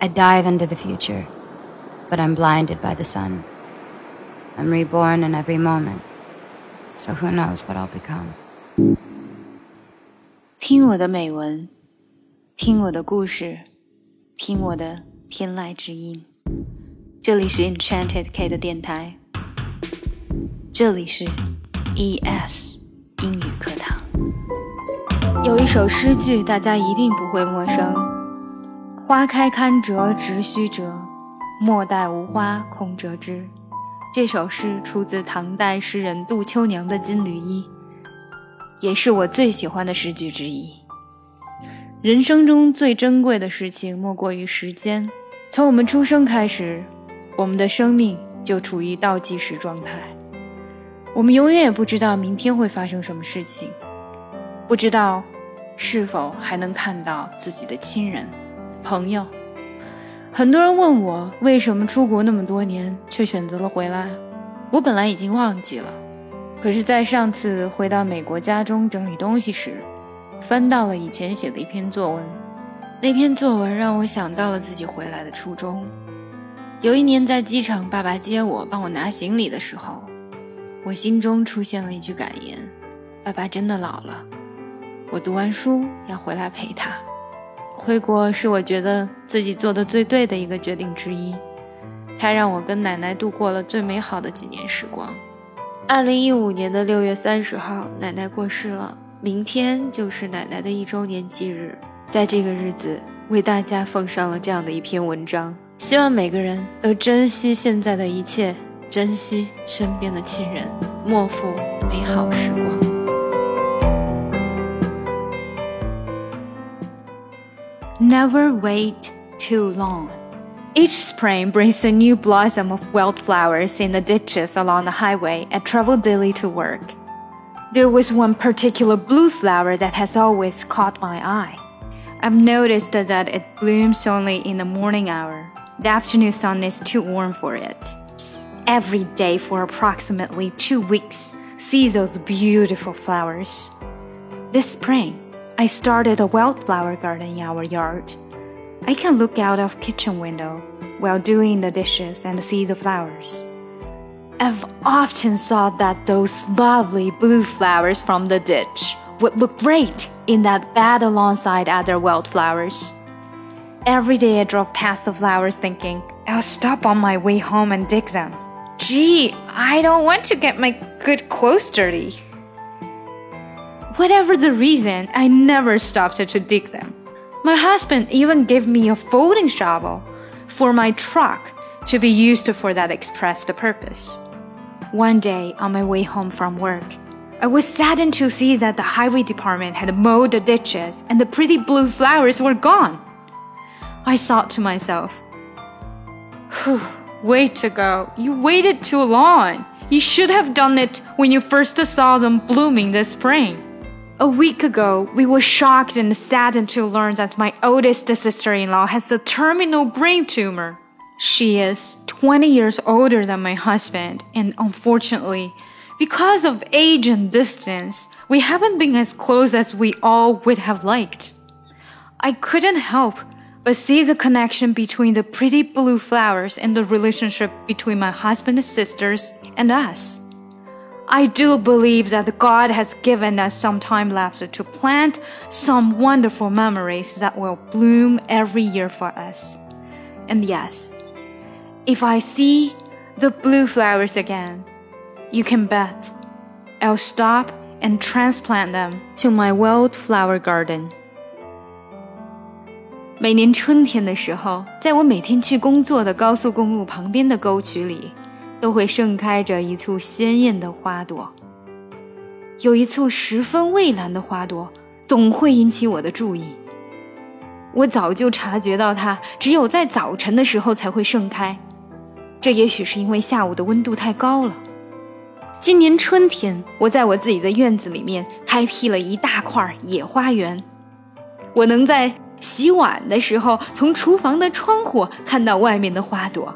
I dive into the future, but I'm blinded by the sun. I'm reborn in every moment, so who knows what I'll become. 听我的美文，听我的故事，听我的天籁之音。这里是 Enchanted K 的电台，这里是 ES 英语课堂。有一首诗句，大家一定不会陌生：“ 花开堪折直须折，莫待无花空折枝。”这首诗出自唐代诗人杜秋娘的《金缕衣》，也是我最喜欢的诗句之一。人生中最珍贵的事情，莫过于时间。从我们出生开始，我们的生命就处于倒计时状态。我们永远也不知道明天会发生什么事情，不知道是否还能看到自己的亲人、朋友。很多人问我为什么出国那么多年却选择了回来，我本来已经忘记了，可是，在上次回到美国家中整理东西时，翻到了以前写的一篇作文，那篇作文让我想到了自己回来的初衷。有一年在机场，爸爸接我帮我拿行李的时候，我心中出现了一句感言：爸爸真的老了，我读完书要回来陪他。回国是我觉得自己做的最对的一个决定之一，它让我跟奶奶度过了最美好的几年时光。二零一五年的六月三十号，奶奶过世了，明天就是奶奶的一周年忌日，在这个日子，为大家奉上了这样的一篇文章，希望每个人都珍惜现在的一切，珍惜身边的亲人，莫负美好时光。Never wait too long. Each spring brings a new blossom of wildflowers in the ditches along the highway I travel daily to work. There was one particular blue flower that has always caught my eye. I've noticed that it blooms only in the morning hour. The afternoon sun is too warm for it. Every day for approximately two weeks, see those beautiful flowers. This spring, I started a wildflower garden in our yard. I can look out of kitchen window while doing the dishes and see the flowers. I've often thought that those lovely blue flowers from the ditch would look great in that bed alongside other wildflowers. Every day I drove past the flowers thinking, I'll stop on my way home and dig them. Gee, I don't want to get my good clothes dirty. Whatever the reason, I never stopped to dig them. My husband even gave me a folding shovel for my truck to be used for that express purpose. One day, on my way home from work, I was saddened to see that the highway department had mowed the ditches and the pretty blue flowers were gone. I thought to myself, Whew, way to go. You waited too long. You should have done it when you first saw them blooming this spring. A week ago, we were shocked and saddened to learn that my oldest sister in law has a terminal brain tumor. She is 20 years older than my husband, and unfortunately, because of age and distance, we haven't been as close as we all would have liked. I couldn't help but see the connection between the pretty blue flowers and the relationship between my husband's sisters and us. I do believe that God has given us some time left to plant some wonderful memories that will bloom every year for us. And yes, if I see the blue flowers again, you can bet I'll stop and transplant them to my wildflower garden. 每年春天的时候，在我每天去工作的高速公路旁边的沟渠里， 都会盛开着一簇鲜艳的花朵。有一簇十分蔚蓝的花朵，总会引起我的注意。我早就察觉到它只有在早晨的时候才会盛开，这也许是因为下午的温度太高了。今年春天，我在我自己的院子里面开辟了一大块野花园。我能在洗碗的时候从厨房的窗户看到外面的花朵。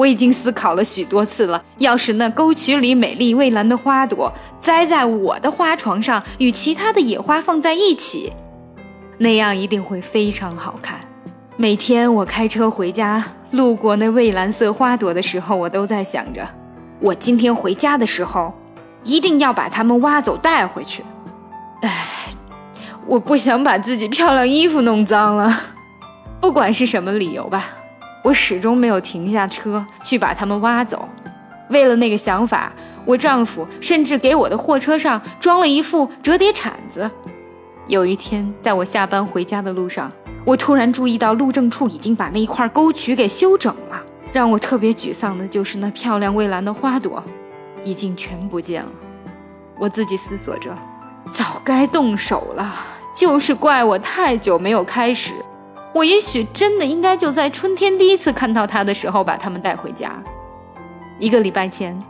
我已经思考了许多次了。要是那沟渠里美丽蔚蓝的花朵栽在我的花床上，与其他的野花放在一起，那样一定会非常好看。每天我开车回家，路过那蔚蓝色花朵的时候，我都在想着，我今天回家的时候，一定要把它们挖走带回去。唉，我不想把自己漂亮衣服弄脏了。不管是什么理由吧，我始终没有停下车去把它们挖走。为了那个想法，我丈夫甚至给我的货车上装了一副折叠铲子。有一天，在我下班回家的路上。我突然注意到路政处已经把那一块沟渠给修整了。让我特别沮丧的就是那漂亮蔚蓝的花朵，已经全不见了。我自己思索着，早该动手了，就是怪我太久没有开始。我也许真的应该就在春天第一次看到他的时候把他们带回家。一个礼拜前，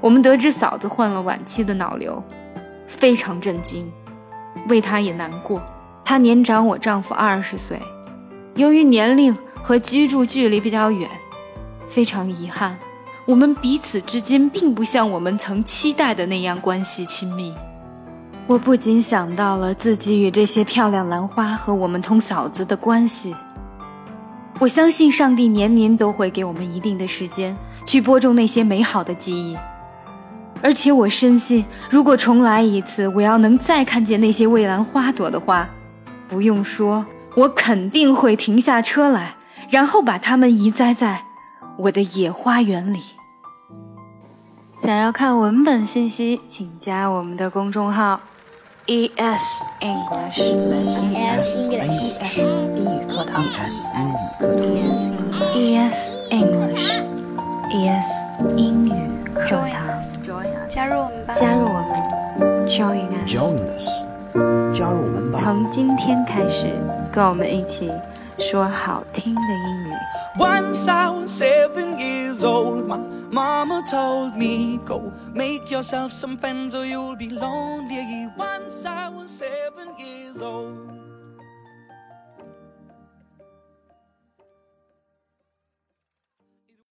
我们得知嫂子患了晚期的脑瘤，非常震惊，为她也难过。他年长我丈夫二十岁，由于年龄和居住距离比较远，非常遗憾，我们彼此之间并不像我们曾期待的那样关系亲密。我不仅想到了自己与这些漂亮兰花和我们通嫂子的关系，我相信上帝年年都会给我们一定的时间去播种那些美好的记忆，而且我深信，如果重来一次，我要能再看见那些蔚蓝花朵的话。不用说，我肯定会停下车来，然后把它们移栽在我的野花园里。想要看文本信息，请加我们的公众号 “e s english”。e s english 英语课堂。e s english e s 英语课堂。加入我们吧！加入我们，join us。加入我们吧！从今天开始，跟我们一起说好听的英语。Once I was seven years old, my mama told me, Go make yourself some friends or you'll be lonely. Once I was seven years old.